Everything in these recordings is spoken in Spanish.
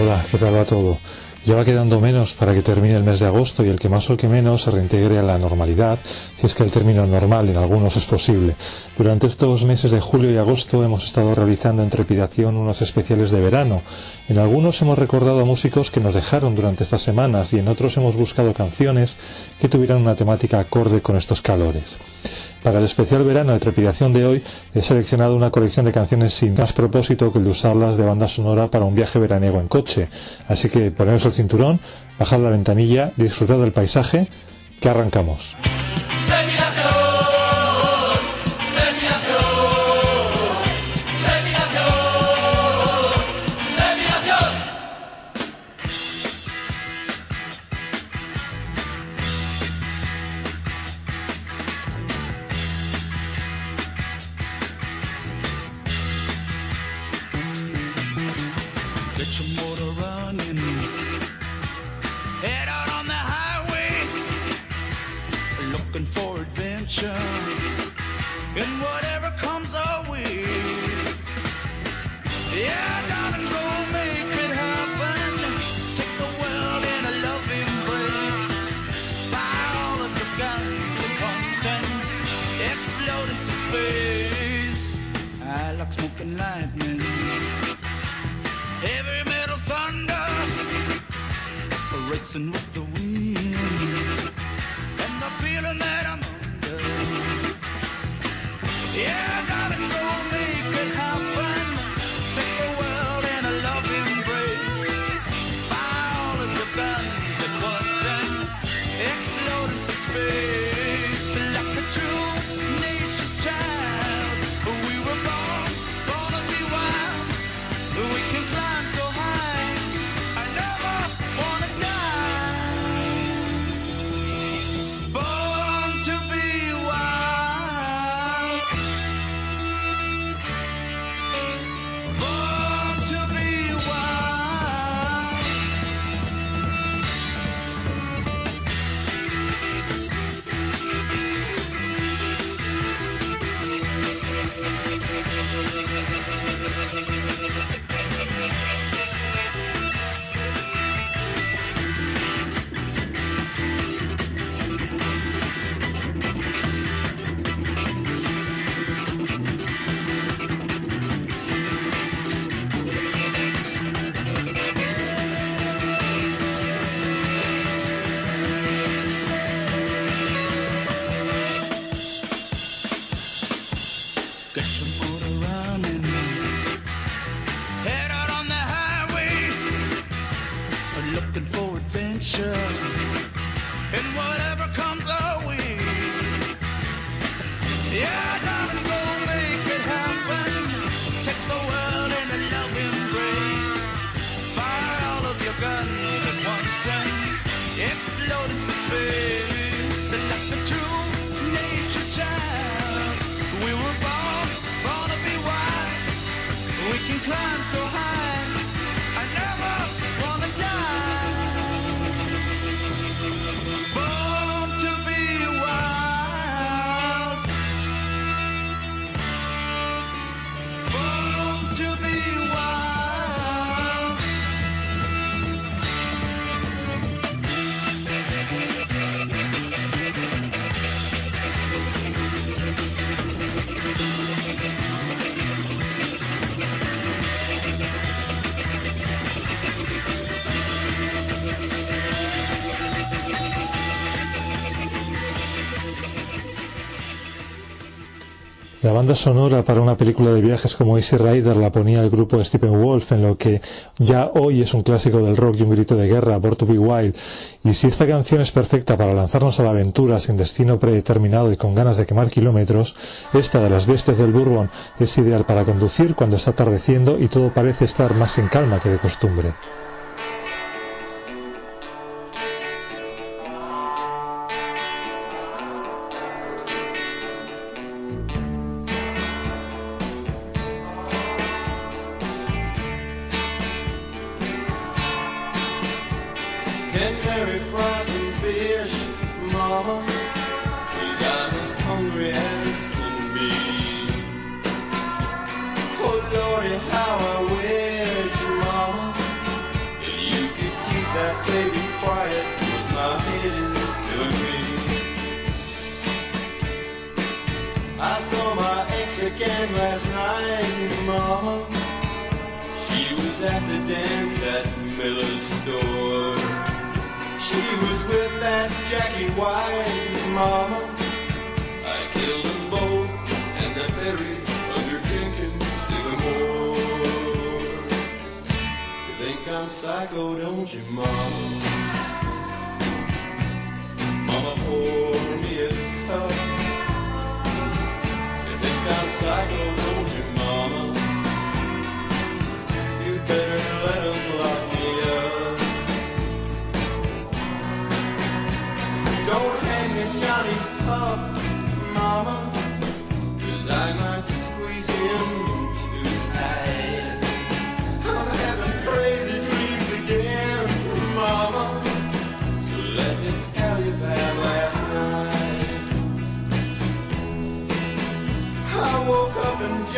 Hola, ¿qué tal va todo? Ya va quedando menos para que termine el mes de agosto y el que más o el que menos se reintegre a la normalidad, si es que el término normal en algunos es posible. Durante estos meses de julio y agosto hemos estado realizando en trepidación unos especiales de verano. En algunos hemos recordado a músicos que nos dejaron durante estas semanas y en otros hemos buscado canciones que tuvieran una temática acorde con estos calores. Para el especial verano de trepidación de hoy he seleccionado una colección de canciones sin más propósito que el de usarlas de banda sonora para un viaje veraniego en coche. Así que ponemos el cinturón, bajad la ventanilla, disfrutad del paisaje, que arrancamos. La banda sonora para una película de viajes como Easy Rider la ponía el grupo Stephen Wolf en lo que ya hoy es un clásico del rock y un grito de guerra, Born to Be Wild. Y si esta canción es perfecta para lanzarnos a la aventura sin destino predeterminado y con ganas de quemar kilómetros, esta de las bestias del Bourbon es ideal para conducir cuando está atardeciendo y todo parece estar más en calma que de costumbre. Canary fries and fish, mama. Cause I'm as hungry as can be. Oh Lordy, how I wish, mama, that you could keep that baby quiet. Cause my head is killing me. I saw my ex again last night, mama. She was at the dance at Miller's store. She was with that Jackie White, Mama. I killed them both, and they're buried under Jenkins Sycamore. You think I'm psycho, don't you, Mama? Mama, pour me a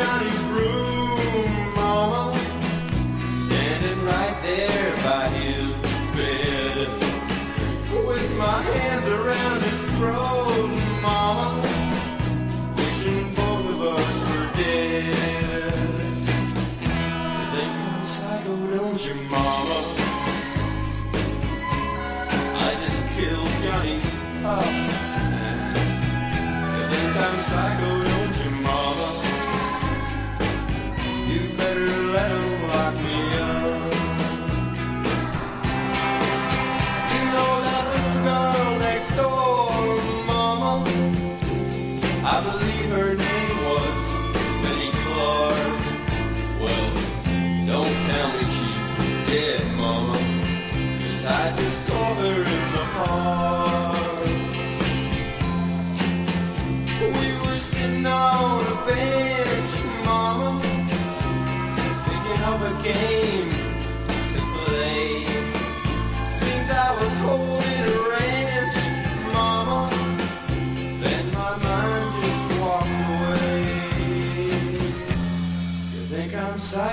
Johnny's room, Mama, standing right there by his bed, with my hands around his throat, Mama, wishing both of us were dead. Think I'm psycho, don't you, Mama? I just killed Johnny's pup. I'm psycho,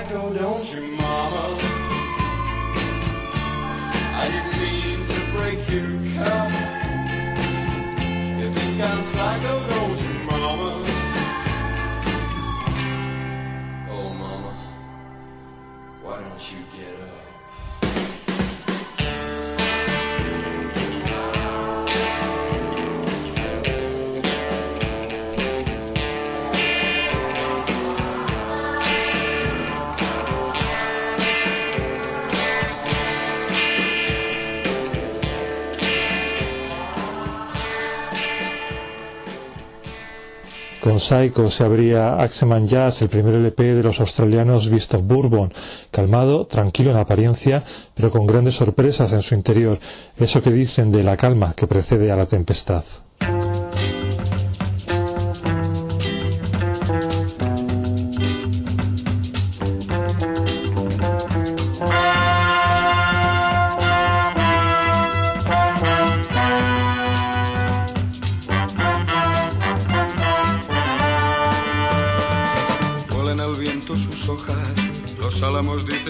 echo, don't you Con Psycho se abría Axeman Jazz, el primer LP de los australianos of Bourbon, calmado, tranquilo en apariencia, pero con grandes sorpresas en su interior, eso que dicen de la calma que precede a la tempestad.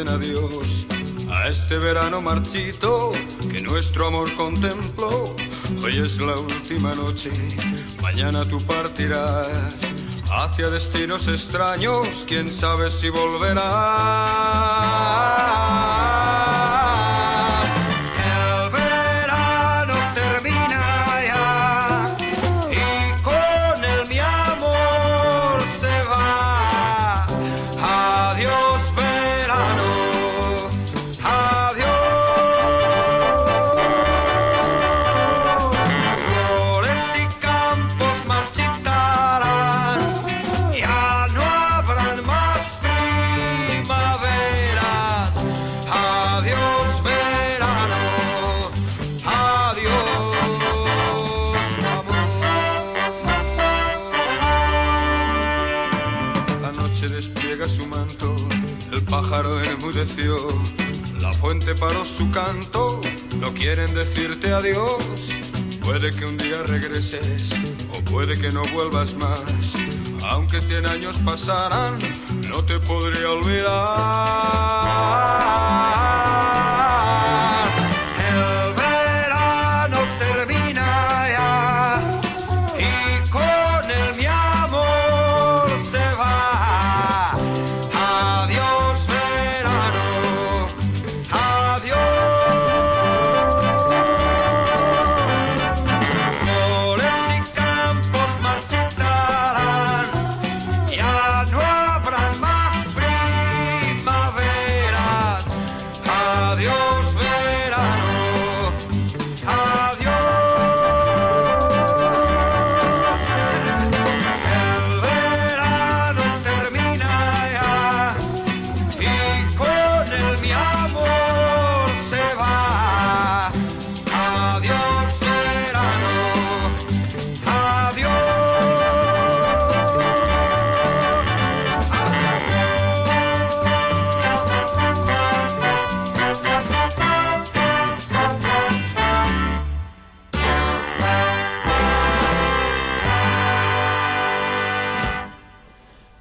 Adiós a este verano marchito que nuestro amor contempló. Hoy es la última noche, mañana tú partirás hacia destinos extraños, quién sabe si volverás. Pájaro enmudeció, la fuente paró su canto, no quieren decirte adiós. Puede que un día regreses o puede que no vuelvas más. Aunque cien años pasaran, no te podría olvidar.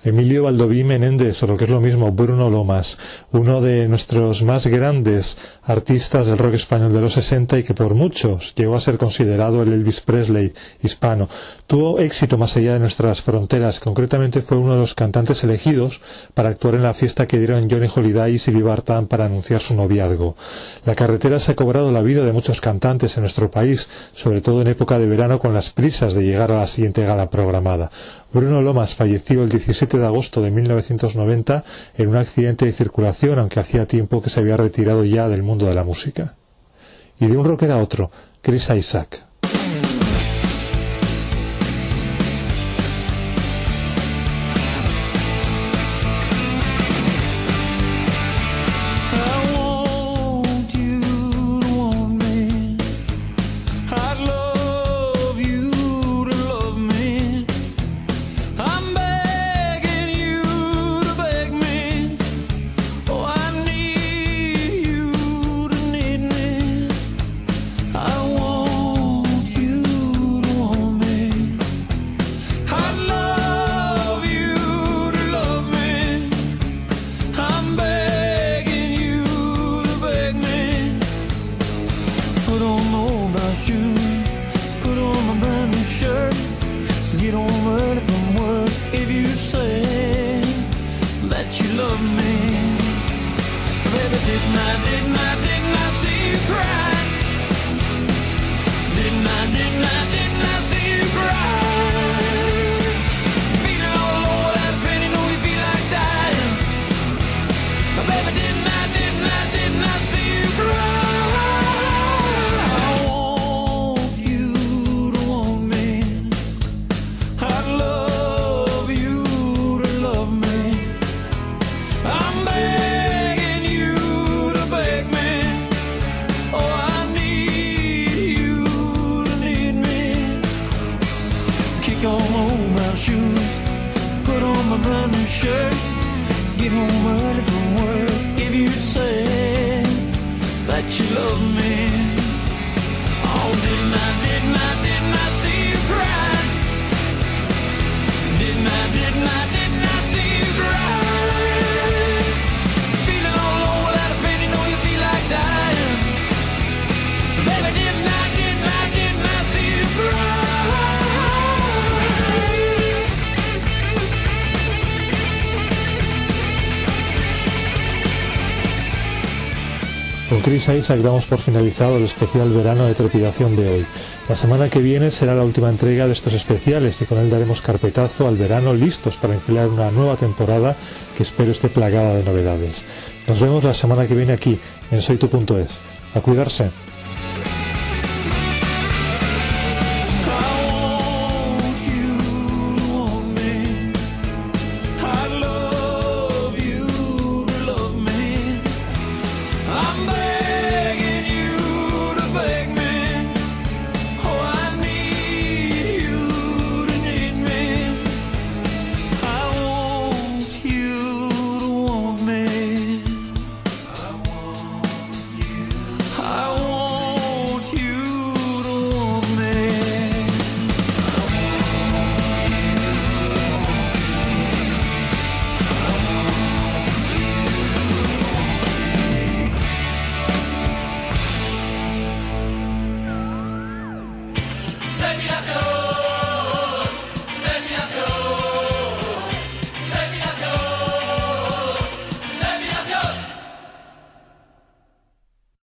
Emilio Valdoví Menéndez, o lo que es lo mismo, Bruno Lomas, uno de nuestros más grandes artistas del rock español de los 60 y que por muchos llegó a ser considerado el Elvis Presley hispano. Tuvo éxito más allá de nuestras fronteras, concretamente fue uno de los cantantes elegidos para actuar en la fiesta que dieron Johnny Holiday y Sylvie Vartan para anunciar su noviazgo. La carretera se ha cobrado la vida de muchos cantantes en nuestro país, sobre todo en época de verano con las prisas de llegar a la siguiente gala programada. Bruno Lomas falleció el 17 de agosto de 1990 en un accidente de circulación, aunque hacía tiempo que se había retirado ya del mundo de la música. Y de un rocker a otro, Chris Isaac. on all my shoes, put on my brand new shirt, get home early from work. If you say that you love me, oh, didn't I, didn't I, didn't I see you cry? Didn't I, didn't I? Chris Isaac damos por finalizado el especial verano de trepidación de hoy. La semana que viene será la última entrega de estos especiales y con él daremos carpetazo al verano listos para enfilar una nueva temporada que espero esté plagada de novedades. Nos vemos la semana que viene aquí en soytu.es. A cuidarse.